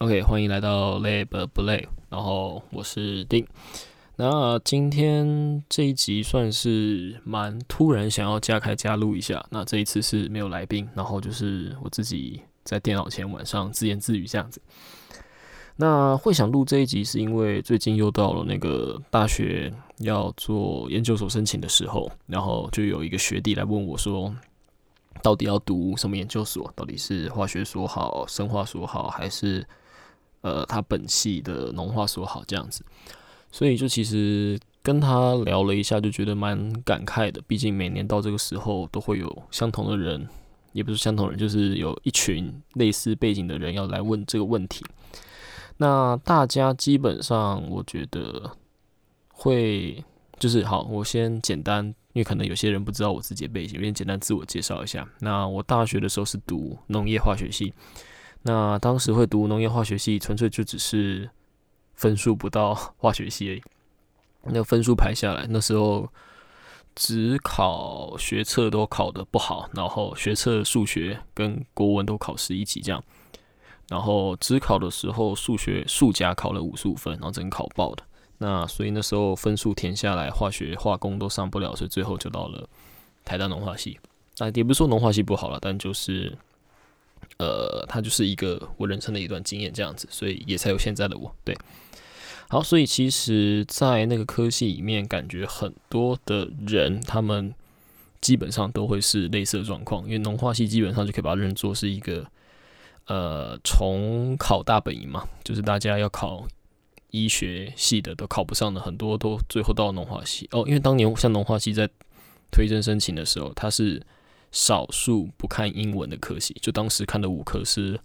OK，欢迎来到 Lab 不累，然后我是丁。那今天这一集算是蛮突然，想要加开加录一下。那这一次是没有来宾，然后就是我自己在电脑前晚上自言自语这样子。那会想录这一集，是因为最近又到了那个大学要做研究所申请的时候，然后就有一个学弟来问我说，到底要读什么研究所？到底是化学所好、生化所好，还是？呃，他本系的农化所好这样子，所以就其实跟他聊了一下，就觉得蛮感慨的。毕竟每年到这个时候，都会有相同的人，也不是相同人，就是有一群类似背景的人要来问这个问题。那大家基本上，我觉得会就是好，我先简单，因为可能有些人不知道我自己的背景，有点简单自我介绍一下。那我大学的时候是读农业化学系。那当时会读农业化学系，纯粹就只是分数不到 化学系而已。那分数排下来，那时候只考学测都考得不好，然后学测数学跟国文都考十一级这样。然后只考的时候，数学数甲考了五十五分，然后整考爆的。那所以那时候分数填下来，化学化工都上不了，所以最后就到了台大农化系。那，也不是说农化系不好了，但就是。呃，它就是一个我人生的一段经验，这样子，所以也才有现在的我。对，好，所以其实，在那个科系里面，感觉很多的人，他们基本上都会是类似的状况，因为农化系基本上就可以把它认作是一个呃重考大本营嘛，就是大家要考医学系的都考不上的，很多都最后到农化系哦，因为当年像农化系在推甄申请的时候，它是。少数不看英文的科系，就当时看的五科是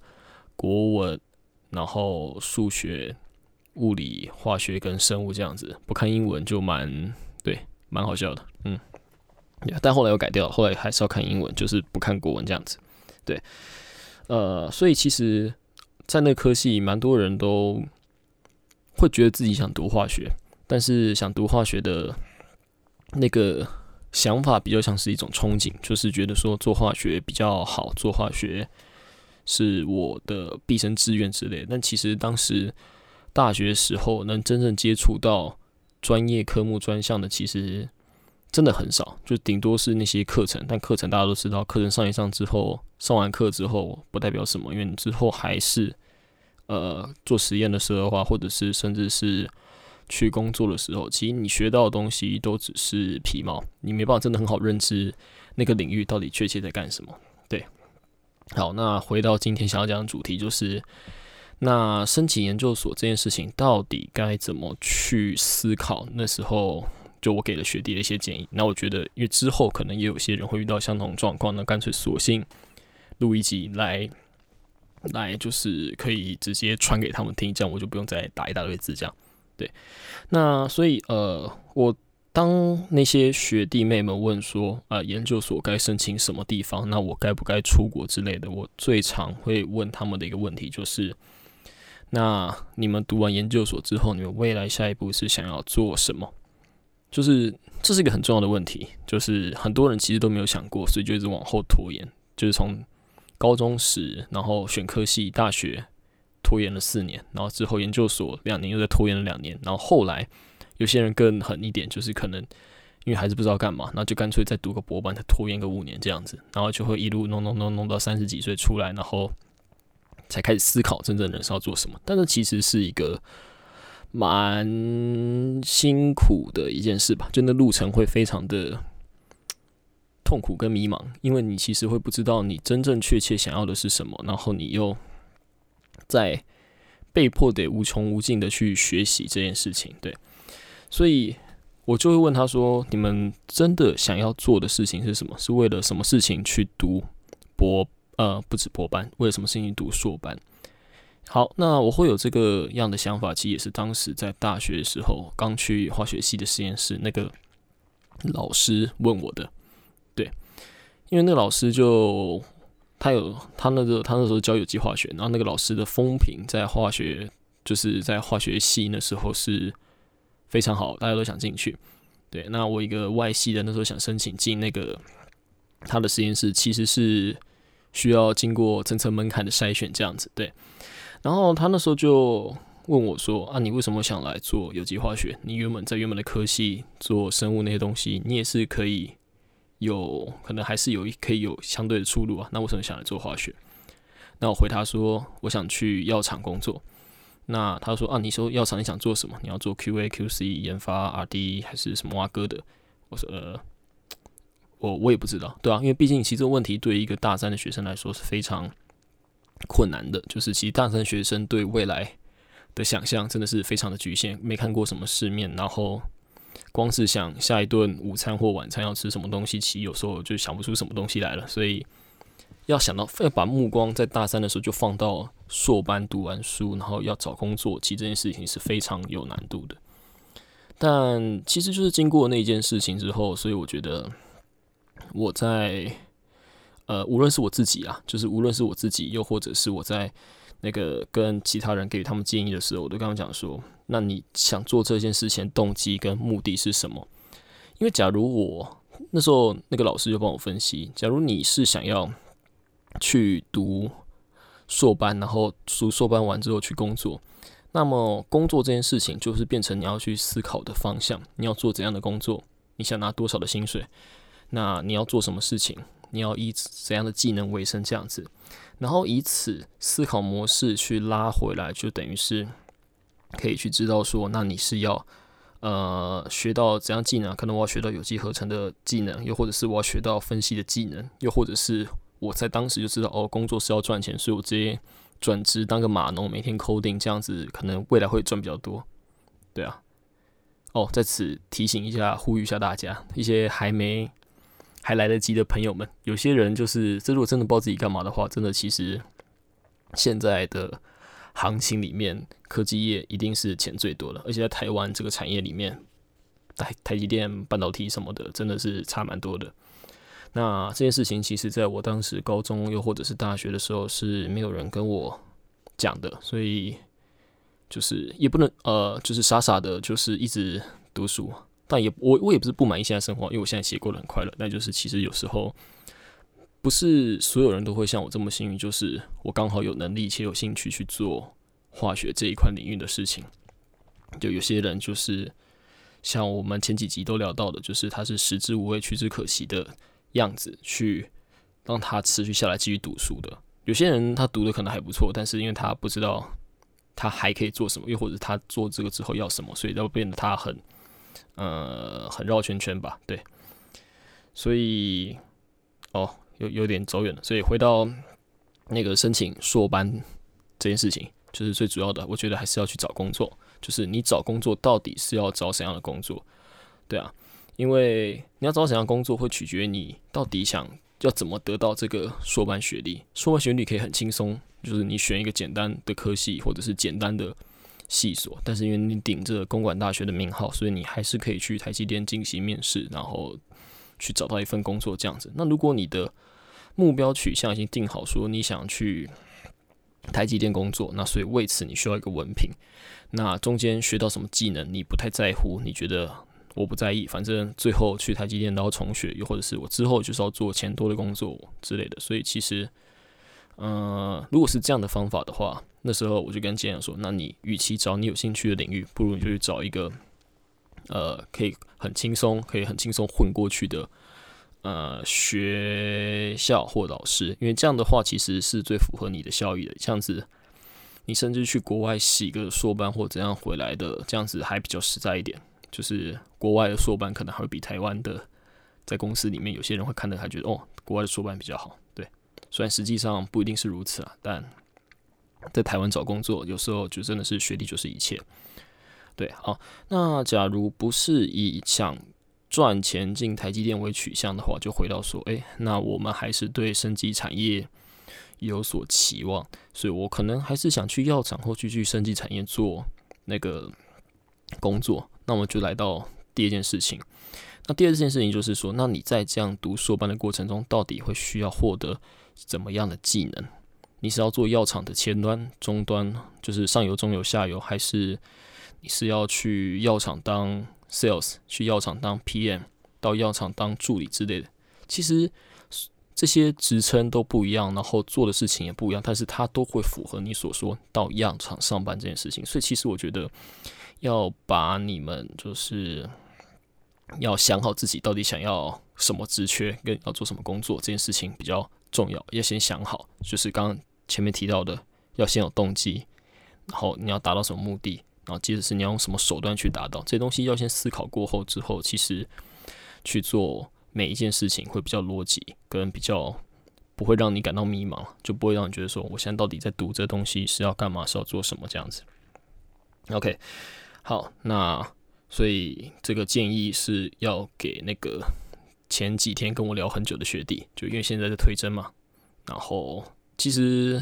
国文，然后数学、物理、化学跟生物这样子，不看英文就蛮对，蛮好笑的，嗯。但后来又改掉，后来还是要看英文，就是不看国文这样子，对。呃，所以其实，在那科系，蛮多人都会觉得自己想读化学，但是想读化学的那个。想法比较像是一种憧憬，就是觉得说做化学比较好，做化学是我的毕生志愿之类。但其实当时大学时候能真正接触到专业科目专项的，其实真的很少，就顶多是那些课程。但课程大家都知道，课程上一上之后，上完课之后不代表什么，因为你之后还是呃做实验的时候的话，或者是甚至是。去工作的时候，其实你学到的东西都只是皮毛，你没办法真的很好认知那个领域到底确切在干什么。对，好，那回到今天想要讲的主题，就是那申请研究所这件事情到底该怎么去思考？那时候就我给了学弟的一些建议。那我觉得，因为之后可能也有些人会遇到相同状况，那干脆索性录一集来，来就是可以直接传给他们听，这样我就不用再打一大堆字这样。对，那所以呃，我当那些学弟妹们问说啊，研究所该申请什么地方？那我该不该出国之类的？我最常会问他们的一个问题就是：那你们读完研究所之后，你们未来下一步是想要做什么？就是这是一个很重要的问题，就是很多人其实都没有想过，所以就一直往后拖延，就是从高中时，然后选科系，大学。拖延了四年，然后之后研究所两年又再拖延了两年，然后后来有些人更狠一点，就是可能因为孩子不知道干嘛，那就干脆再读个博班，再拖延个五年这样子，然后就会一路弄弄弄弄到三十几岁出来，然后才开始思考真正人生要做什么。但是其实是一个蛮辛苦的一件事吧，就那路程会非常的痛苦跟迷茫，因为你其实会不知道你真正确切想要的是什么，然后你又。在被迫得无穷无尽的去学习这件事情，对，所以我就会问他说：“你们真的想要做的事情是什么？是为了什么事情去读博？呃，不止博班，为了什么事情读硕班？”好，那我会有这个样的想法，其实也是当时在大学的时候，刚去化学系的实验室，那个老师问我的。对，因为那个老师就。他有他那个他那时候教有机化学，然后那个老师的风评在化学就是在化学系那时候是非常好，大家都想进去。对，那我一个外系的那时候想申请进那个他的实验室，其实是需要经过层层门槛的筛选这样子。对，然后他那时候就问我说：“啊，你为什么想来做有机化学？你原本在原本的科系做生物那些东西，你也是可以有可能还是有一可以有相对的出路啊。那为什么想来做化学？”那我回他说：“我想去药厂工作。”那他说：“啊，你说药厂你想做什么？你要做 QA、QC 研发、RD 还是什么挖哥的？”我说：“呃，我我也不知道，对啊，因为毕竟其实这个问题对于一个大三的学生来说是非常困难的，就是其实大三学生对未来的想象真的是非常的局限，没看过什么世面，然后光是想下一顿午餐或晚餐要吃什么东西，其实有时候就想不出什么东西来了，所以。”要想到要把目光在大三的时候就放到硕班读完书，然后要找工作，其实这件事情是非常有难度的。但其实就是经过那件事情之后，所以我觉得我在呃，无论是我自己啊，就是无论是我自己，又或者是我在那个跟其他人给他们建议的时候，我都跟他们讲说：，那你想做这件事情动机跟目的是什么？因为假如我那时候那个老师就帮我分析，假如你是想要。去读硕班，然后读硕班完之后去工作。那么工作这件事情，就是变成你要去思考的方向。你要做怎样的工作？你想拿多少的薪水？那你要做什么事情？你要以怎样的技能为生？这样子，然后以此思考模式去拉回来，就等于是可以去知道说，那你是要呃学到怎样技能？可能我要学到有机合成的技能，又或者是我要学到分析的技能，又或者是。我在当时就知道哦，工作是要赚钱，所以我直接转职当个码农，每天 coding 这样子，可能未来会赚比较多。对啊，哦，在此提醒一下，呼吁一下大家，一些还没还来得及的朋友们，有些人就是，这如果真的不知道自己干嘛的话，真的其实现在的行情里面，科技业一定是钱最多的，而且在台湾这个产业里面，台台积电、半导体什么的，真的是差蛮多的。那这件事情，其实在我当时高中又或者是大学的时候，是没有人跟我讲的，所以就是也不能呃，就是傻傻的，就是一直读书。但也我我也不是不满意现在生活，因为我现在其实过得很快乐。但就是其实有时候不是所有人都会像我这么幸运，就是我刚好有能力且有兴趣去做化学这一块领域的事情。就有些人就是像我们前几集都聊到的，就是他是食之无味，取之可惜的。样子去让他持续下来继续读书的，有些人他读的可能还不错，但是因为他不知道他还可以做什么，又或者他做这个之后要什么，所以都变得他很呃很绕圈圈吧，对，所以哦有有点走远了，所以回到那个申请硕班这件事情，就是最主要的，我觉得还是要去找工作，就是你找工作到底是要找怎样的工作，对啊。因为你要找怎样工作，会取决于你到底想要怎么得到这个硕班学历。硕班学历可以很轻松，就是你选一个简单的科系或者是简单的系所，但是因为你顶着公管大学的名号，所以你还是可以去台积电进行面试，然后去找到一份工作这样子。那如果你的目标取向已经定好，说你想去台积电工作，那所以为此你需要一个文凭。那中间学到什么技能，你不太在乎，你觉得？我不在意，反正最后去台积电然后重学，又或者是我之后就是要做钱多的工作之类的。所以其实，嗯，如果是这样的方法的话，那时候我就跟建阳说：，那你与其找你有兴趣的领域，不如你就去找一个，呃，可以很轻松、可以很轻松混过去的，呃，学校或老师，因为这样的话其实是最符合你的效益的。这样子，你甚至去国外洗个硕班或怎样回来的，这样子还比较实在一点。就是国外的硕班可能还会比台湾的，在公司里面有些人会看的还觉得哦，国外的硕班比较好。对，虽然实际上不一定是如此啊，但在台湾找工作有时候就真的是学历就是一切。对，好，那假如不是以想赚钱进台积电为取向的话，就回到说，诶，那我们还是对升级产业有所期望，所以我可能还是想去药厂或去去升级产业做那个工作。那我们就来到第二件事情。那第二件事情就是说，那你在这样读硕班的过程中，到底会需要获得怎么样的技能？你是要做药厂的前端、中端，就是上游、中游、下游，还是你是要去药厂当 sales，去药厂当 PM，到药厂当助理之类的？其实这些职称都不一样，然后做的事情也不一样，但是它都会符合你所说到药厂上班这件事情。所以其实我觉得要把你们就是要想好自己到底想要什么职缺，跟要做什么工作这件事情比较重要，要先想好。就是刚刚前面提到的，要先有动机，然后你要达到什么目的，然后接着是你要用什么手段去达到这些东西，要先思考过后之后，其实去做。每一件事情会比较逻辑，跟比较不会让你感到迷茫，就不会让你觉得说，我现在到底在读这东西是要干嘛，是要做什么这样子。OK，好，那所以这个建议是要给那个前几天跟我聊很久的学弟，就因为现在在推甄嘛，然后其实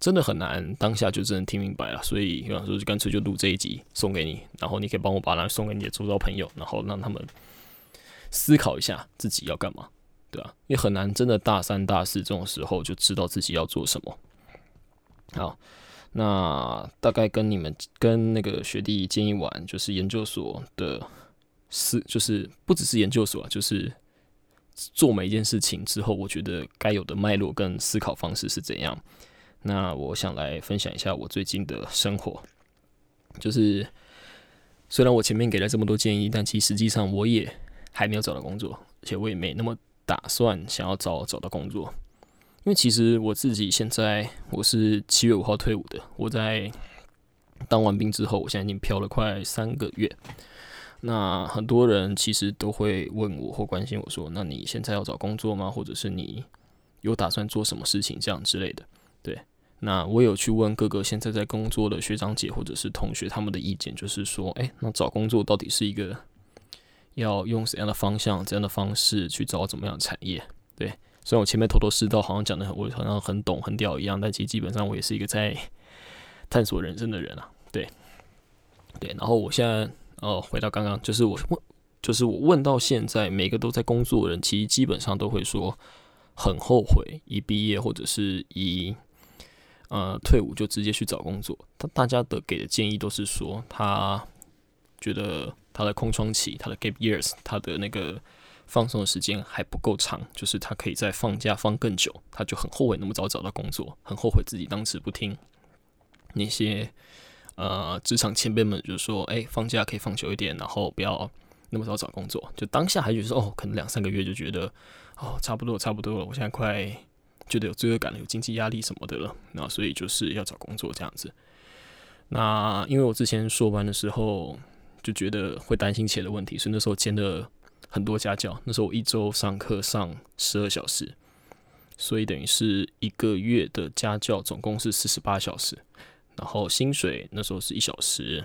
真的很难当下就真的听明白了，所以有时候就干脆就录这一集送给你，然后你可以帮我把它送给你的周遭朋友，然后让他们。思考一下自己要干嘛，对吧？因为很难真的大三、大四这种时候就知道自己要做什么。好，那大概跟你们跟那个学弟建议完，就是研究所的思，就是不只是研究所，就是做每一件事情之后，我觉得该有的脉络跟思考方式是怎样。那我想来分享一下我最近的生活，就是虽然我前面给了这么多建议，但其实实际上我也。还没有找到工作，而且我也没那么打算想要找找到工作，因为其实我自己现在我是七月五号退伍的，我在当完兵之后，我现在已经漂了快三个月。那很多人其实都会问我或关心我说：“那你现在要找工作吗？或者是你有打算做什么事情这样之类的？”对，那我有去问各个现在在工作的学长姐或者是同学他们的意见，就是说：“哎，那找工作到底是一个？”要用怎样的方向、怎样的方式去找怎么样的产业？对，虽然我前面头头是道，好像讲的我好像很懂、很屌一样，但其实基本上我也是一个在探索人生的人啊。对，对。然后我现在哦，回到刚刚，就是我问，就是我问到现在，每个都在工作的人，其实基本上都会说很后悔一毕业或者是一呃退伍就直接去找工作。他大家的给的建议都是说，他觉得。他的空窗期，他的 gap years，他的那个放松的时间还不够长，就是他可以在放假放更久，他就很后悔那么早找到工作，很后悔自己当时不听那些呃职场前辈们，就是说，哎，放假可以放久一点，然后不要那么早找工作。就当下还觉得，哦，可能两三个月就觉得，哦，差不多差不多了，我现在快觉得有罪恶感了，有经济压力什么的了，那所以就是要找工作这样子。那因为我之前说完的时候。就觉得会担心钱的问题，所以那时候兼了很多家教。那时候我一周上课上十二小时，所以等于是一个月的家教总共是四十八小时。然后薪水那时候是一小时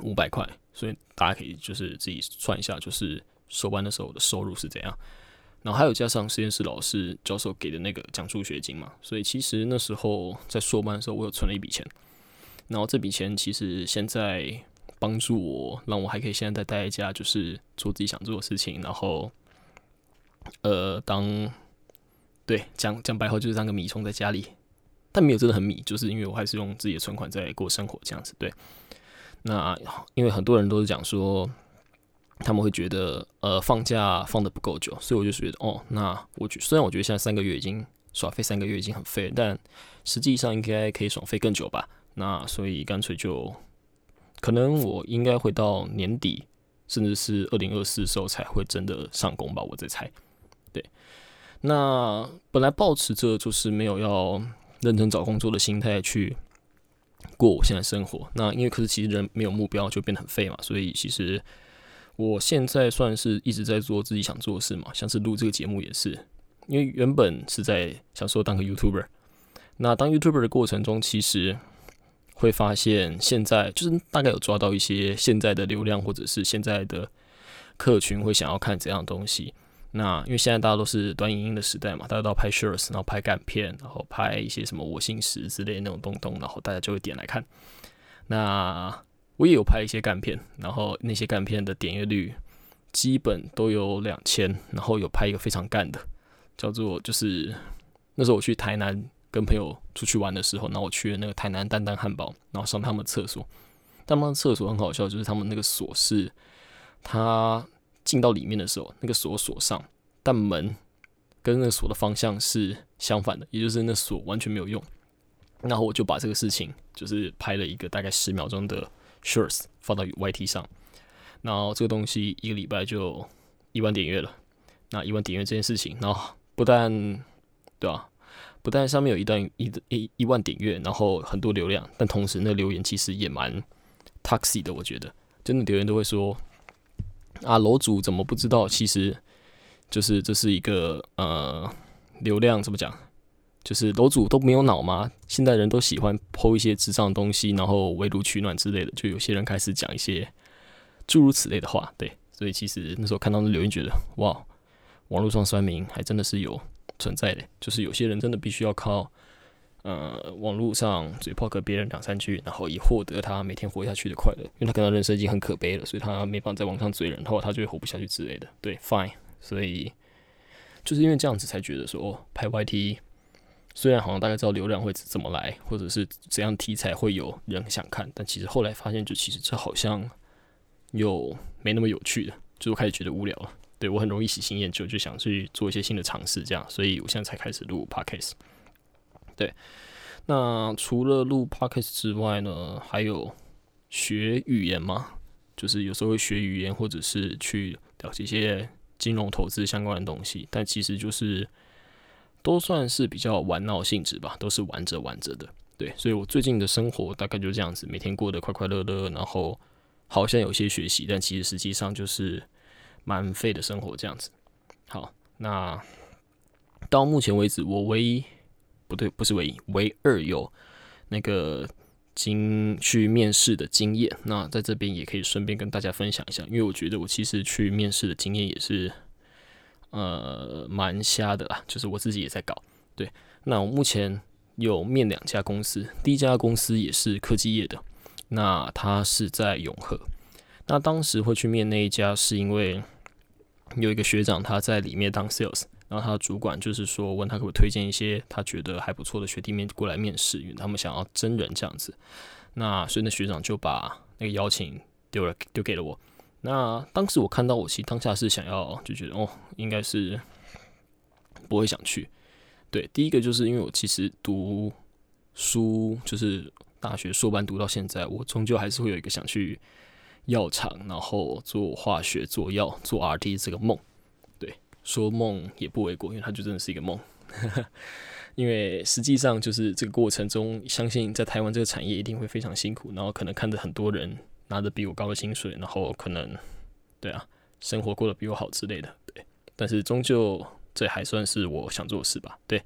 五百块，所以大家可以就是自己算一下，就是收班的时候的收入是怎样。然后还有加上实验室老师教授给的那个奖助学金嘛，所以其实那时候在硕班的时候，我有存了一笔钱。然后这笔钱其实现在。帮助我，让我还可以现在在待在家，就是做自己想做的事情，然后，呃，当对讲讲白话就是当个米虫在家里，但没有真的很米，就是因为我还是用自己的存款在过生活这样子。对，那因为很多人都是讲说，他们会觉得呃放假放的不够久，所以我就觉得哦，那我觉虽然我觉得现在三个月已经耍废三个月已经很废，但实际上应该可以耍废更久吧？那所以干脆就。可能我应该会到年底，甚至是二零二四时候才会真的上工吧，我在猜。对，那本来抱持着就是没有要认真找工作的心态去过我现在生活。那因为可是其实人没有目标就变得很废嘛，所以其实我现在算是一直在做自己想做的事嘛，像是录这个节目也是，因为原本是在想说当个 YouTuber，那当 YouTuber 的过程中，其实。会发现现在就是大概有抓到一些现在的流量，或者是现在的客群会想要看怎样东西。那因为现在大家都是短影音的时代嘛，大家都要拍 shorts，然后拍干片，然后拍一些什么我姓石之类那种东东，然后大家就会点来看。那我也有拍一些干片，然后那些干片的点阅率基本都有两千，然后有拍一个非常干的，叫做就是那时候我去台南。跟朋友出去玩的时候，然后我去了那个台南蛋蛋汉堡，然后上他们厕所。他们厕所很好笑，就是他们那个锁是，他进到里面的时候，那个锁锁上，但门跟那个锁的方向是相反的，也就是那锁完全没有用。然后我就把这个事情就是拍了一个大概十秒钟的 shorts 放到 YT 上，然后这个东西一个礼拜就一万点阅了。那一万点阅这件事情，然后不但对吧？不但上面有一段一一一万点阅，然后很多流量，但同时那留言其实也蛮 toxic 的，我觉得真的留言都会说啊，楼主怎么不知道？其实就是这是一个呃流量怎么讲？就是楼主都没有脑吗？现代人都喜欢剖一些智障东西，然后围炉取暖之类的，就有些人开始讲一些诸如此类的话。对，所以其实那时候看到那留言，觉得哇，网络上酸民还真的是有。存在的，就是有些人真的必须要靠，呃，网络上嘴炮跟别人两三句，然后以获得他每天活下去的快乐。因为他可能人生已经很可悲了，所以他没办法在网上嘴人，然后他就会活不下去之类的。对，fine。所以就是因为这样子才觉得说，拍 YT 虽然好像大概知道流量会怎么来，或者是怎样题材会有人想看，但其实后来发现，就其实这好像又没那么有趣了，就开始觉得无聊了。对我很容易喜新厌旧，就想去做一些新的尝试，这样，所以我现在才开始录 podcast。对，那除了录 podcast 之外呢，还有学语言吗？就是有时候会学语言，或者是去了解一些金融投资相关的东西，但其实就是都算是比较玩闹性质吧，都是玩着玩着的。对，所以我最近的生活大概就这样子，每天过得快快乐乐，然后好像有些学习，但其实实际上就是。蛮废的生活这样子，好，那到目前为止，我唯一不对，不是唯一，唯二有那个经去面试的经验。那在这边也可以顺便跟大家分享一下，因为我觉得我其实去面试的经验也是呃蛮瞎的啦，就是我自己也在搞。对，那我目前有面两家公司，第一家公司也是科技业的，那它是在永和。那当时会去面那一家，是因为有一个学长他在里面当 sales，然后他的主管就是说问他可不可以推荐一些他觉得还不错的学弟面过来面试，因为他们想要真人这样子。那所以那学长就把那个邀请丢了，丢给了我。那当时我看到，我其实当下是想要就觉得哦，应该是不会想去。对，第一个就是因为我其实读书就是大学硕班读到现在，我终究还是会有一个想去。药厂，然后做化学、做药、做 R&D 这个梦，对，说梦也不为过，因为它就真的是一个梦。因为实际上就是这个过程中，相信在台湾这个产业一定会非常辛苦，然后可能看着很多人拿着比我高的薪水，然后可能对啊，生活过得比我好之类的，对。但是终究这还算是我想做的事吧，对。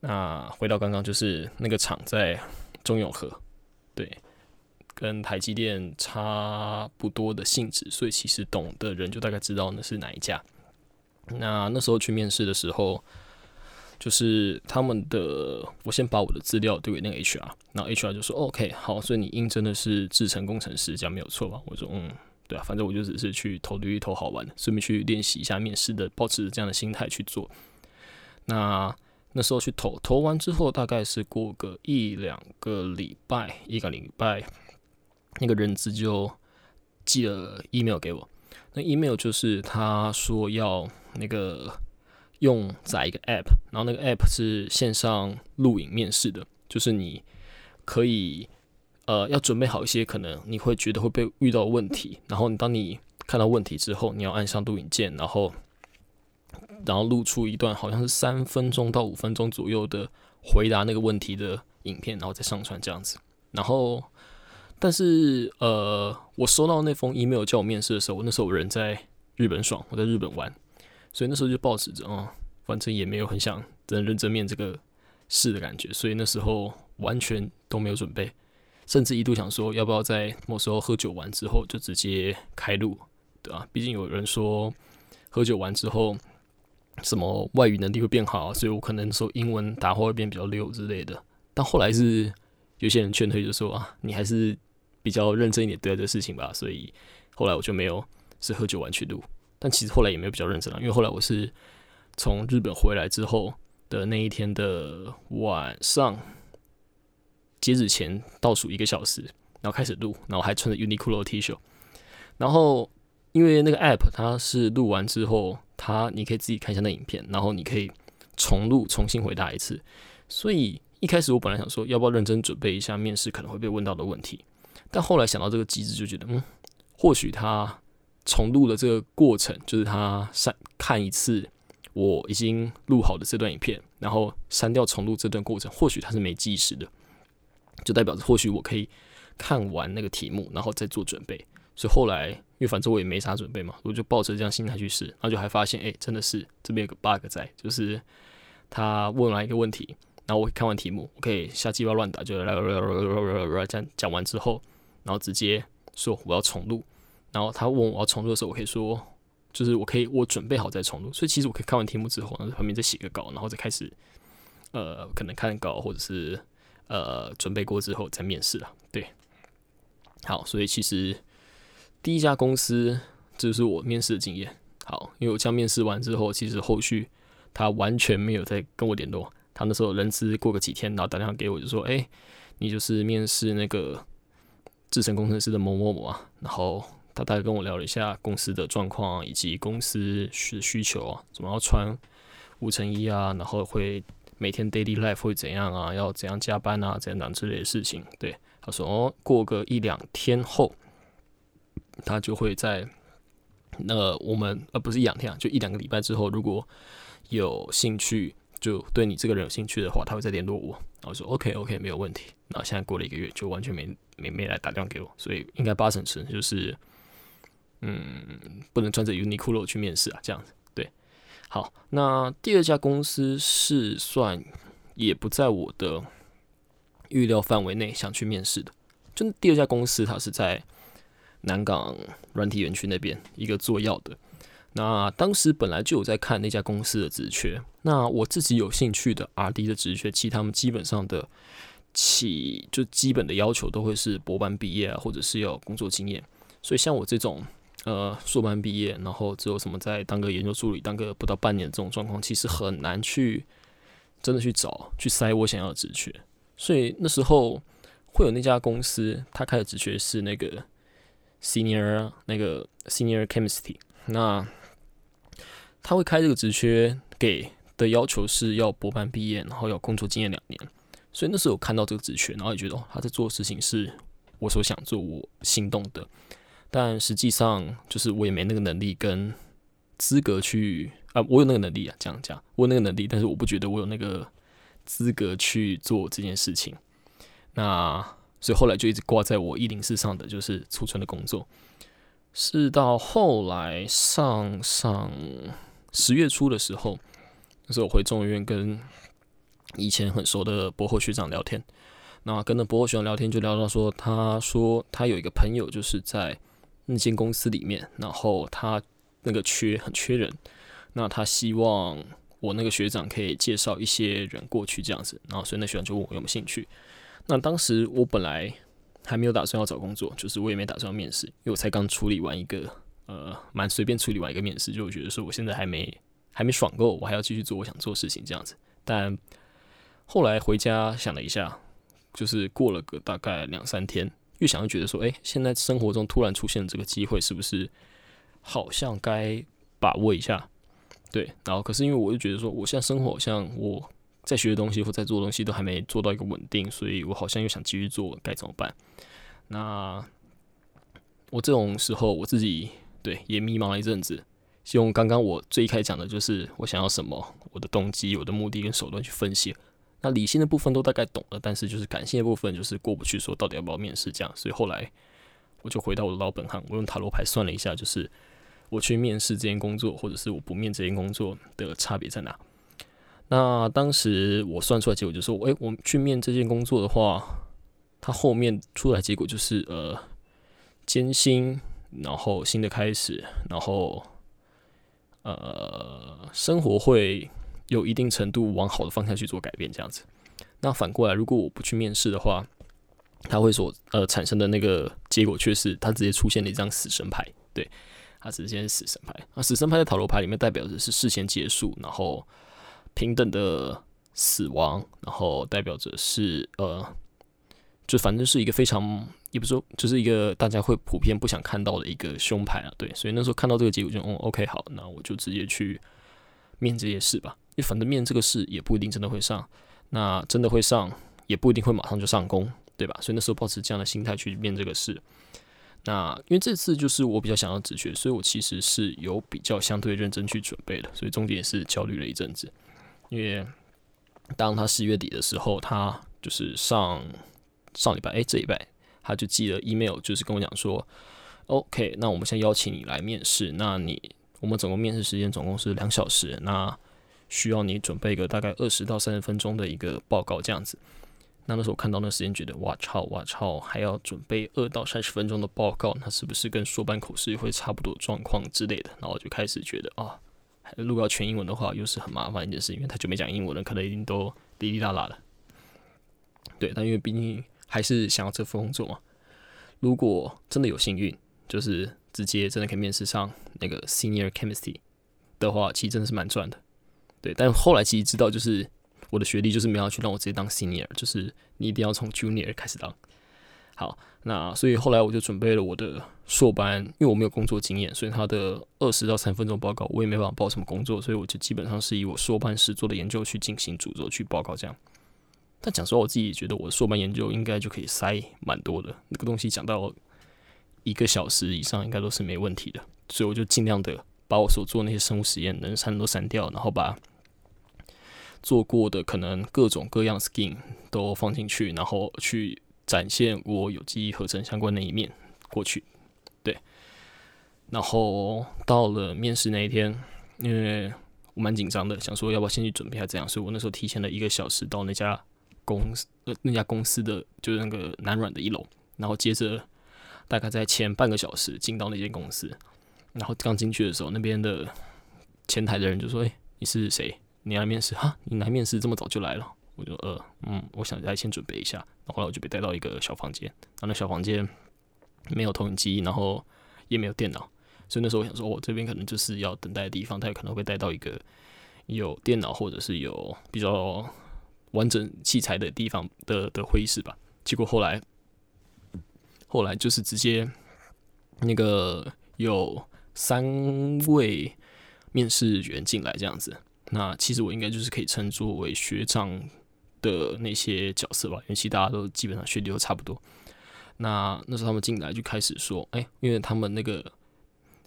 那回到刚刚，就是那个厂在中永和，对。跟台积电差不多的性质，所以其实懂的人就大概知道那是哪一家。那那时候去面试的时候，就是他们的，我先把我的资料丢给那个 HR，然后 HR 就说 OK 好，所以你应征的是制程工程师，这样没有错吧？我说嗯，对啊，反正我就只是去投履历投好玩的，顺便去练习一下面试的，保持这样的心态去做。那那时候去投，投完之后大概是过个一两个礼拜，一个礼拜。那个人资就寄了 email 给我，那 email 就是他说要那个用载一个 app，然后那个 app 是线上录影面试的，就是你可以呃要准备好一些可能你会觉得会被遇到问题，然后你当你看到问题之后，你要按上录影键，然后然后录出一段好像是三分钟到五分钟左右的回答那个问题的影片，然后再上传这样子，然后。但是，呃，我收到那封 email 叫我面试的时候，我那时候我人在日本爽，我在日本玩，所以那时候就抱持着啊，反正也没有很想真认真面这个事的感觉，所以那时候完全都没有准备，甚至一度想说要不要在某时候喝酒完之后就直接开录，对吧？毕竟有人说喝酒完之后什么外语能力会变好，所以我可能说英文打话会变比较溜之类的。但后来是有些人劝退，就说啊，你还是。比较认真一点对待这事情吧，所以后来我就没有是喝酒完去录，但其实后来也没有比较认真了，因为后来我是从日本回来之后的那一天的晚上，截止前倒数一个小时，然后开始录，然后还穿着 Uniqlo T 恤，然后因为那个 app 它是录完之后，它你可以自己看一下那影片，然后你可以重录重新回答一次。所以一开始我本来想说，要不要认真准备一下面试可能会被问到的问题，但后来想到这个机制，就觉得嗯，或许他重录的这个过程，就是他删看一次我已经录好的这段影片，然后删掉重录这段过程，或许他是没计时的，就代表着或许我可以看完那个题目，然后再做准备。所以后来，因为反正我也没啥准备嘛，我就抱着这样心态去试，然后就还发现，哎，真的是这边有个 bug 在，就是他问完一个问题，然后我看完题目，我可以瞎鸡巴乱打，就来这样讲完之后，然后直接说我要重录，然后他问我要重录的时候，我可以说，就是我可以我准备好再重录，所以其实我可以看完题目之后，然后旁边再写个稿，然后再开始，呃，可能看稿或者是呃准备过之后再面试了，对，好，所以其实。第一家公司，就是我面试的经验。好，因为我这样面试完之后，其实后续他完全没有再跟我联络。他那时候人资过个几天，然后打电话给我，就说：“哎，你就是面试那个制程工程师的某某某啊。”然后他大概跟我聊了一下公司的状况以及公司需需求啊，怎么要穿五乘一啊，然后会每天 daily life 会怎样啊，要怎样加班啊，怎样之类的事情。对，他说：“哦，过个一两天后。”他就会在那我们呃不是一两天啊，就一两个礼拜之后，如果有兴趣，就对你这个人有兴趣的话，他会再联络我。然后说 OK OK 没有问题。那现在过了一个月，就完全没没没来打电话给我，所以应该八成是就是嗯不能穿着 Uniqlo 去面试啊，这样子对。好，那第二家公司是算也不在我的预料范围内想去面试的，就第二家公司它是在。南港软体园区那边一个做药的，那当时本来就有在看那家公司的职缺，那我自己有兴趣的 R&D 的职缺，其实他们基本上的起就基本的要求都会是博班毕业啊，或者是要工作经验，所以像我这种呃硕班毕业，然后只有什么在当个研究助理，当个不到半年这种状况，其实很难去真的去找去塞我想要的职缺，所以那时候会有那家公司，他开的职缺是那个。Senior 那个 Senior Chemistry，那他会开这个职缺，给的要求是要博班毕业，然后要工作经验两年。所以那时候有看到这个职缺，然后也觉得哦，他在做的事情是我所想做、我心动的。但实际上就是我也没那个能力跟资格去啊，我有那个能力啊，这样讲，我有那个能力，但是我不觉得我有那个资格去做这件事情。那。所以后来就一直挂在我一零四上的就是储存的工作，是到后来上上十月初的时候，那时候我回中医院跟以前很熟的博后学长聊天，那跟着博后学长聊天就聊到说，他说他有一个朋友就是在那间公司里面，然后他那个缺很缺人，那他希望我那个学长可以介绍一些人过去这样子，然后所以那学长就问我有没有兴趣。那当时我本来还没有打算要找工作，就是我也没打算要面试，因为我才刚处理完一个呃，蛮随便处理完一个面试，就我觉得说我现在还没还没爽够，我还要继续做我想做事情这样子。但后来回家想了一下，就是过了个大概两三天，越想越觉得说，哎，现在生活中突然出现这个机会，是不是好像该把握一下？对，然后可是因为我就觉得说，我现在生活好像我。在学的东西或在做东西都还没做到一个稳定，所以我好像又想继续做，该怎么办？那我这种时候我自己对也迷茫了一阵子。用刚刚我最开讲的就是我想要什么，我的动机、我的目的跟手段去分析。那理性的部分都大概懂了，但是就是感性的部分就是过不去，说到底要不要面试这样。所以后来我就回到我的老本行，我用塔罗牌算了一下，就是我去面试这件工作，或者是我不面这件工作的差别在哪。那当时我算出来结果就是说，诶，我去面这件工作的话，它后面出来结果就是呃，艰辛，然后新的开始，然后呃，生活会有一定程度往好的方向去做改变，这样子。那反过来，如果我不去面试的话，它会所呃产生的那个结果却是它直接出现了一张死神牌，对，它直接是死神牌。那死神牌在塔罗牌里面代表的是事先结束，然后。平等的死亡，然后代表着是呃就反正是一个非常，也不说，就是一个大家会普遍不想看到的一个胸牌啊。对，所以那时候看到这个结果就，哦，OK，好，那我就直接去面这些事吧。你反正面这个试也不一定真的会上，那真的会上也不一定会马上就上工，对吧？所以那时候保持这样的心态去面这个试。那因为这次就是我比较想要直觉，所以我其实是有比较相对认真去准备的，所以重点也是焦虑了一阵子。因为当他十月底的时候，他就是上上礼拜，哎，这礼拜他就寄了 email，就是跟我讲说，OK，那我们现在邀请你来面试，那你我们总共面试时间总共是两小时，那需要你准备一个大概二十到三十分钟的一个报告这样子。那那时候看到那时间，觉得哇操哇操，还要准备二到三十分钟的报告，那是不是跟说班口试会差不多状况之类的？然后我就开始觉得啊，如果要全英文的话，又是很麻烦一件事，因为他就没讲英文了，可能已经都滴滴答答了。对，但因为毕竟还是想要这份工作嘛。如果真的有幸运，就是直接真的可以面试上那个 Senior Chemistry 的话，其实真的是蛮赚的。对，但后来其实知道就是。我的学历就是没有去让我直接当 senior，就是你一定要从 junior 开始当。好，那所以后来我就准备了我的硕班，因为我没有工作经验，所以他的二十到三分钟报告我也没办法报什么工作，所以我就基本上是以我硕班时做的研究去进行主轴去报告这样。但讲实话，我自己觉得我硕班研究应该就可以塞蛮多的，那个东西讲到一个小时以上应该都是没问题的，所以我就尽量的把我所做那些生物实验能删都删掉，然后把。做过的可能各种各样 skin 都放进去，然后去展现我有机合成相关的一面过去，对。然后到了面试那一天，因为我蛮紧张的，想说要不要先去准备下这样，所以我那时候提前了一个小时到那家公司，呃，那家公司的就是那个南软的一楼，然后接着大概在前半个小时进到那间公司，然后刚进去的时候，那边的前台的人就说：“哎，你是谁？”你来面试哈？你来面试这么早就来了？我就呃嗯，我想来先准备一下。然后后来我就被带到一个小房间，然后那小房间没有投影机，然后也没有电脑，所以那时候我想说，我这边可能就是要等待的地方。他有可能会带到一个有电脑或者是有比较完整器材的地方的的会议室吧。结果后来后来就是直接那个有三位面试员进来这样子。那其实我应该就是可以称作为学长的那些角色吧，因为其实大家都基本上学历都差不多。那那时候他们进来就开始说，哎，因为他们那个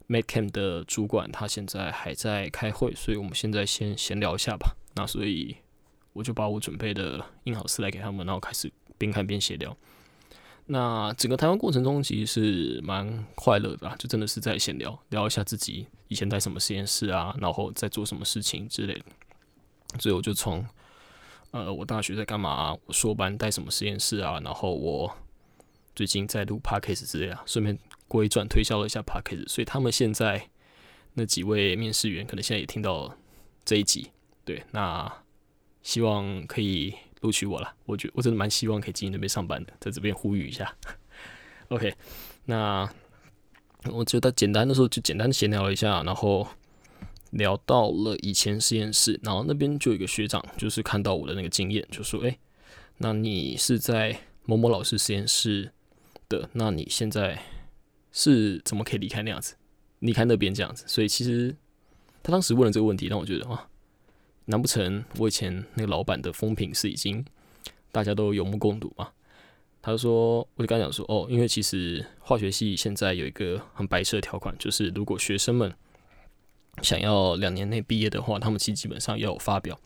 Makecam 的主管他现在还在开会，所以我们现在先闲聊一下吧。那所以我就把我准备的印好四来给他们，然后开始边看边闲聊。那整个台湾过程中其实是蛮快乐的，就真的是在闲聊，聊一下自己以前在什么实验室啊，然后在做什么事情之类的。所以我就从呃我大学在干嘛，我硕班带什么实验室啊，然后我最近在录 p a c k a g e 之类啊，顺便过一转推销了一下 p a c k a g e 所以他们现在那几位面试员可能现在也听到这一集，对，那希望可以。录取我了，我觉我真的蛮希望可以进那边上班的，在这边呼吁一下。OK，那我觉得简单的时候就简单的闲聊了一下，然后聊到了以前实验室，然后那边就有一个学长，就是看到我的那个经验，就说：“哎，那你是在某某老师实验室的，那你现在是怎么可以离开那样子，离开那边这样子？”所以其实他当时问了这个问题，让我觉得啊。难不成我以前那个老板的风评是已经大家都有目共睹吗？他说，我就跟他讲说，哦，因为其实化学系现在有一个很白色条款，就是如果学生们想要两年内毕业的话，他们其实基本上要有发表。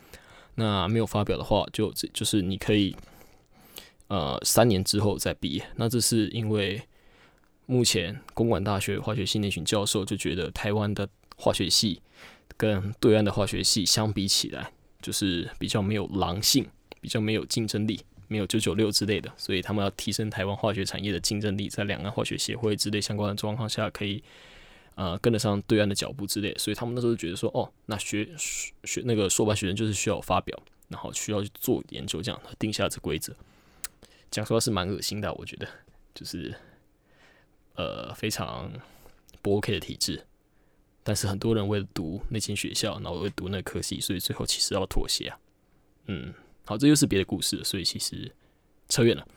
那没有发表的话，就就是你可以呃三年之后再毕业。那这是因为目前公管大学化学系那群教授就觉得台湾的化学系。跟对岸的化学系相比起来，就是比较没有狼性，比较没有竞争力，没有九九六之类的，所以他们要提升台湾化学产业的竞争力，在两岸化学协会之类相关的状况下，可以呃跟得上对岸的脚步之类，所以他们那时候觉得说，哦，那学学那个硕班学生就是需要发表，然后需要去做研究，这样定下这规则。讲实话是蛮恶心的，我觉得就是呃非常不 OK 的体制。但是很多人为了读那间学校，然后为了读那科系，所以最后其实要妥协啊。嗯，好，这又是别的故事了，所以其实扯远了。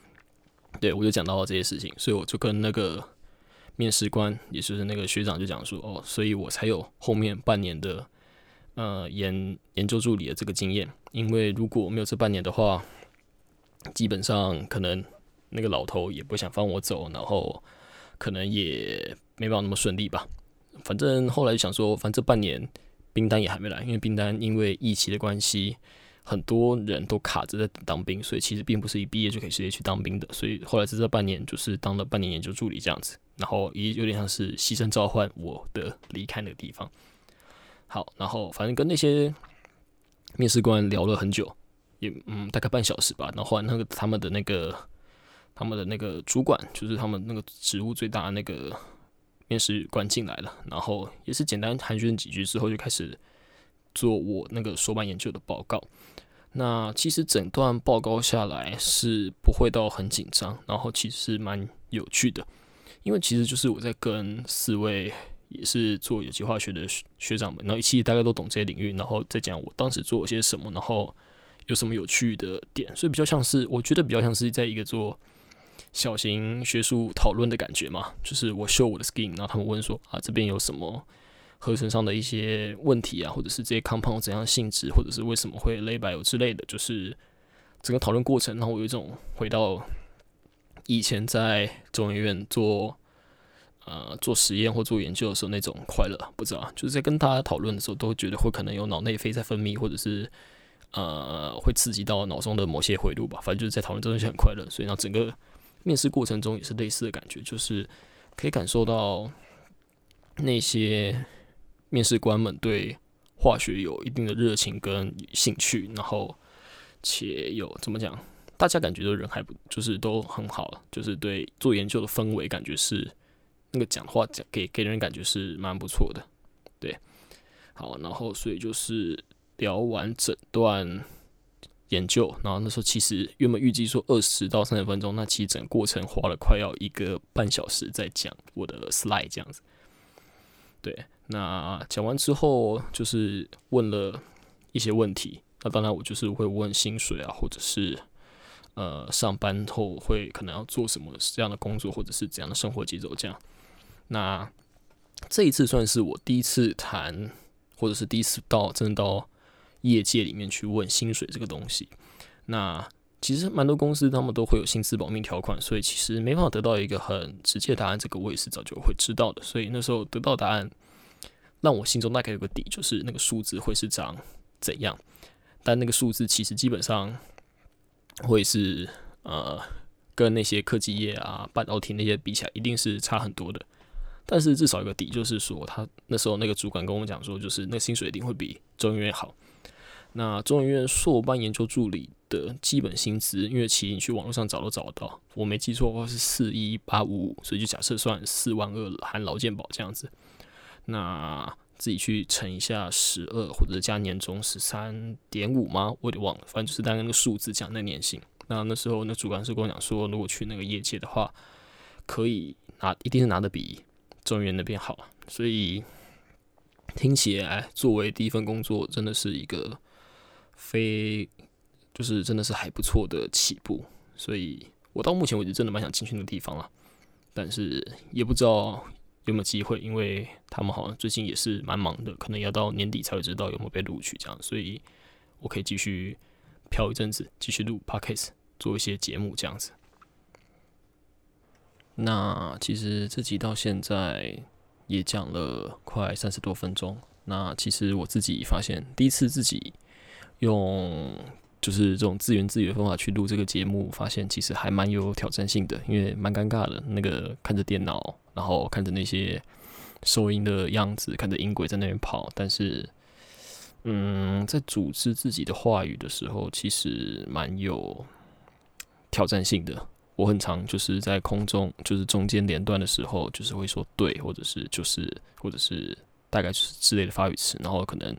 对我就讲到了这些事情，所以我就跟那个面试官，也就是那个学长就讲说，哦，所以我才有后面半年的呃研研究助理的这个经验，因为如果没有这半年的话，基本上可能那个老头也不想放我走，然后可能也没办法那么顺利吧。反正后来就想说，反正这半年兵单也还没来，因为兵单因为疫情的关系。很多人都卡着在当兵，所以其实并不是一毕业就可以直接去当兵的。所以后来在这半年，就是当了半年研究助理这样子，然后也有点像是牺牲召唤我的离开那个地方。好，然后反正跟那些面试官聊了很久，也嗯大概半小时吧。然后那个他们的那个他们的那个主管，就是他们那个职务最大的那个面试官进来了，然后也是简单寒暄几句之后，就开始做我那个说班研究的报告。那其实整段报告下来是不会到很紧张，然后其实蛮有趣的，因为其实就是我在跟四位也是做有机化学的学长们，然后一起大概都懂这些领域，然后再讲我当时做了些什么，然后有什么有趣的点，所以比较像是我觉得比较像是在一个做小型学术讨论的感觉嘛，就是我秀我的 skin，然后他们问说啊这边有什么。合成上的一些问题啊，或者是这些 compound 怎样性质，或者是为什么会 label 之类的，就是整个讨论过程，然后我有一种回到以前在中研院做呃做实验或做研究的时候那种快乐，不知道，就是在跟大家讨论的时候，都觉得会可能有脑内啡在分泌，或者是呃会刺激到脑中的某些回路吧，反正就是在讨论这东西很快乐，所以呢，整个面试过程中也是类似的感觉，就是可以感受到那些。面试官们对化学有一定的热情跟兴趣，然后且有怎么讲，大家感觉都人还不就是都很好，就是对做研究的氛围感觉是那个讲话讲给给人感觉是蛮不错的，对，好，然后所以就是聊完整段研究，然后那时候其实原本预计说二十到三十分钟，那其实整个过程花了快要一个半小时在讲我的 slide 这样子，对。那讲完之后，就是问了一些问题。那当然，我就是会问薪水啊，或者是呃上班后会可能要做什么这样的工作，或者是怎样的生活节奏这样。那这一次算是我第一次谈，或者是第一次到真的到业界里面去问薪水这个东西。那其实蛮多公司他们都会有薪资保密条款，所以其实没办法得到一个很直接答案。这个我也是早就会知道的，所以那时候得到答案。让我心中大概有个底，就是那个数字会是长怎样，但那个数字其实基本上会是呃，跟那些科技业啊、半导体那些比起来，一定是差很多的。但是至少有个底，就是说他那时候那个主管跟我讲说，就是那薪水一定会比中研院好。那中研院硕班研究助理的基本薪资，因为其实你去网络上找都找得到，我没记错的话是四一八五五，所以就假设算四万二含劳健保这样子。那自己去乘一下十二，或者加年终十三点五吗？我有点忘了，反正就是大概那个数字讲那年薪。那那时候那主管是跟我讲说，如果去那个业界的话，可以拿，一定是拿的比中原那边好。所以听起来作为第一份工作，真的是一个非，就是真的是还不错的起步。所以我到目前为止真的蛮想进去那个地方了，但是也不知道。有没有机会？因为他们好像最近也是蛮忙的，可能要到年底才会知道有没有被录取这样，所以我可以继续漂一阵子，继续录 podcast，做一些节目这样子。那其实这集到现在也讲了快三十多分钟。那其实我自己发现，第一次自己用就是这种自言自语的方法去录这个节目，发现其实还蛮有挑战性的，因为蛮尴尬的。那个看着电脑。然后看着那些收音的样子，看着音轨在那边跑，但是，嗯，在组织自己的话语的时候，其实蛮有挑战性的。我很常就是在空中，就是中间连段的时候，就是会说对，或者是就是或者是大概就是之类的发语词，然后可能，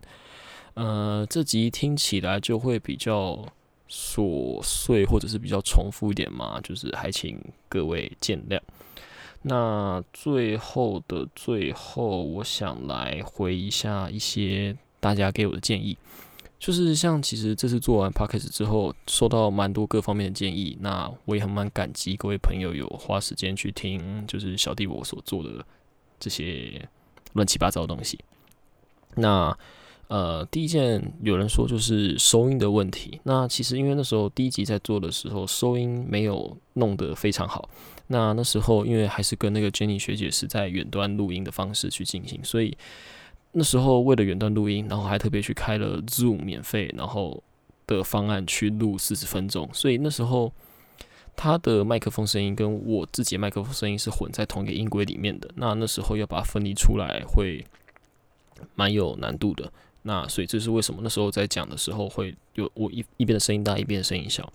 呃，这集听起来就会比较琐碎，或者是比较重复一点嘛，就是还请各位见谅。那最后的最后，我想来回一下一些大家给我的建议，就是像其实这次做完 podcast 之后，收到蛮多各方面的建议，那我也很蛮感激各位朋友有花时间去听，就是小弟我所做的这些乱七八糟的东西。那呃，第一件有人说就是收音的问题，那其实因为那时候第一集在做的时候，收音没有弄得非常好。那那时候因为还是跟那个 Jenny 学姐是在远端录音的方式去进行，所以。那时候为了远端录音，然后还特别去开了 Zoom 免费，然后的方案去录四十分钟，所以那时候他的麦克风声音跟我自己麦克风声音是混在同一个音轨里面的。那那时候要把它分离出来，会蛮有难度的。那所以这是为什么那时候在讲的时候会有我一一边的声音大，一边的声音小。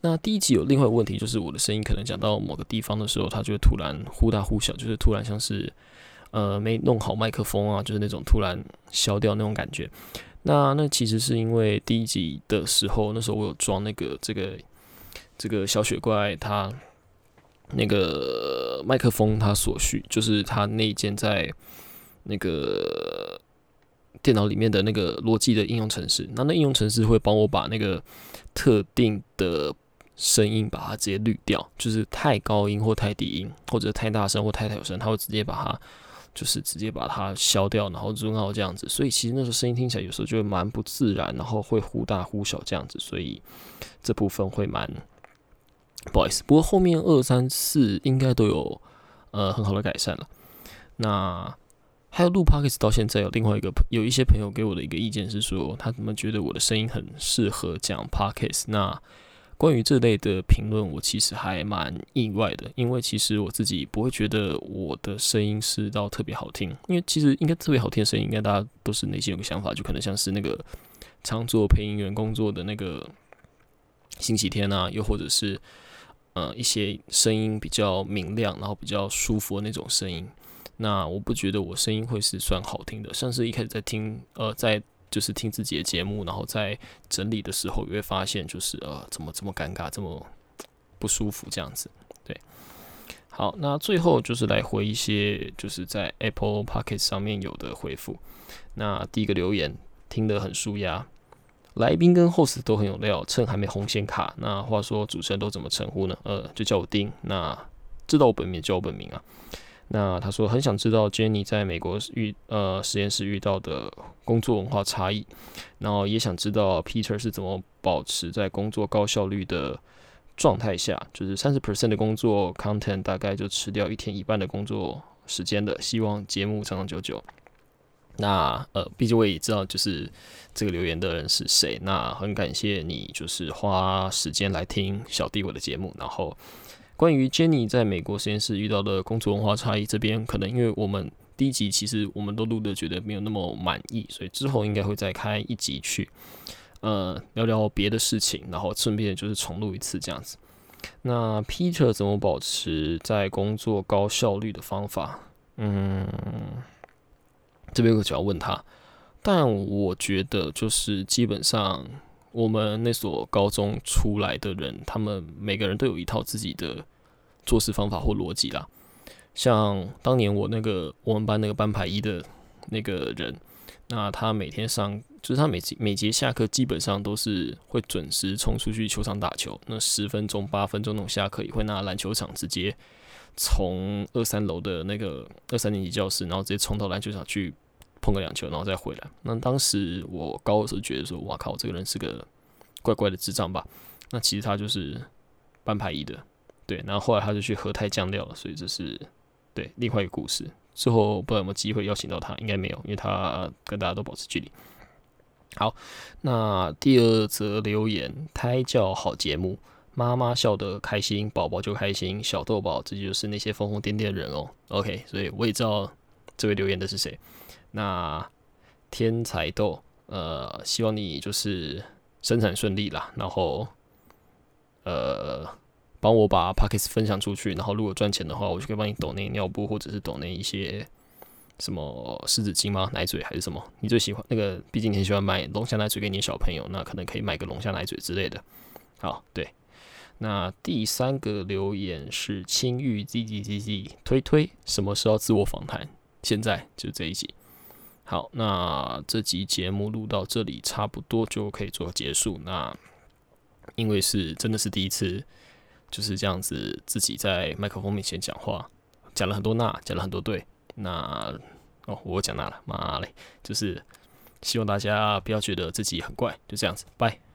那第一集有另外一个问题，就是我的声音可能讲到某个地方的时候，它就会突然忽大忽小，就是突然像是。呃，没弄好麦克风啊，就是那种突然消掉那种感觉。那那其实是因为第一集的时候，那时候我有装那个这个这个小雪怪，它那个麦克风它所需，就是它内建在那个电脑里面的那个逻辑的应用程式。那那应用程式会帮我把那个特定的声音把它直接滤掉，就是太高音或太低音，或者太大声或太小声，它会直接把它。就是直接把它消掉，然后 zoom out 这样子，所以其实那时候声音听起来有时候就会蛮不自然，然后会忽大忽小这样子，所以这部分会蛮不好意思。不过后面二三四应该都有呃很好的改善了。那还有录 podcast 到现在有另外一个有一些朋友给我的一个意见是说，他怎么觉得我的声音很适合讲 podcast？那关于这类的评论，我其实还蛮意外的，因为其实我自己不会觉得我的声音是到特别好听，因为其实应该特别好听的声音，应该大家都是内心有个想法，就可能像是那个常做配音员工作的那个星期天啊，又或者是呃一些声音比较明亮，然后比较舒服的那种声音。那我不觉得我声音会是算好听的，像是一开始在听呃在。就是听自己的节目，然后在整理的时候，也会发现就是呃，怎么这么尴尬，这么不舒服这样子。对，好，那最后就是来回一些就是在 Apple p o c k e t 上面有的回复。那第一个留言听得很舒压，来宾跟 host 都很有料，趁还没红显卡。那话说主持人都怎么称呼呢？呃，就叫我丁。那知道我本名叫我本名啊。那他说很想知道 Jenny 在美国遇呃实验室遇到的工作文化差异，然后也想知道 Peter 是怎么保持在工作高效率的状态下，就是三十 percent 的工作 content 大概就吃掉一天一半的工作时间的。希望节目长长久久。那呃，毕竟我也知道就是这个留言的人是谁，那很感谢你就是花时间来听小弟我的节目，然后。关于 Jenny 在美国实验室遇到的工作文化差异，这边可能因为我们第一集其实我们都录的觉得没有那么满意，所以之后应该会再开一集去，呃，聊聊别的事情，然后顺便就是重录一次这样子。那 Peter 怎么保持在工作高效率的方法？嗯，这边我就要问他，但我觉得就是基本上。我们那所高中出来的人，他们每个人都有一套自己的做事方法或逻辑啦。像当年我那个我们班那个班排一的那个人，那他每天上就是他每节每节下课基本上都是会准时冲出去球场打球。那十分钟、八分钟那种下课也会拿篮球场直接从二三楼的那个二三年级教室，然后直接冲到篮球场去。碰个两球，然后再回来。那当时我高的时候觉得说，哇靠，这个人是个怪怪的智障吧？那其实他就是班排一的，对。然后后来他就去喝太酱料了，所以这是对另外一个故事。之后不知道有没有机会邀请到他，应该没有，因为他跟大家都保持距离。好，那第二则留言：胎教好节目，妈妈笑得开心，宝宝就开心。小豆宝，这就是那些疯疯癫癫的人哦。OK，所以我也知道这位留言的是谁。那天才豆，呃，希望你就是生产顺利啦，然后呃，帮我把 p a c k e s 分享出去，然后如果赚钱的话，我就可以帮你抖那尿布，或者是抖那一些什么湿纸巾吗？奶嘴还是什么？你最喜欢那个？毕竟你很喜欢买龙虾奶嘴给你小朋友，那可能可以买个龙虾奶嘴之类的。好，对。那第三个留言是青玉 z z z z 推推，什么时候自我访谈？现在就这一集。好，那这集节目录到这里，差不多就可以做结束。那因为是真的是第一次，就是这样子自己在麦克风面前讲话，讲了很多那，讲了很多对。那哦，我讲那了，妈嘞，就是希望大家不要觉得自己很怪，就这样子，拜。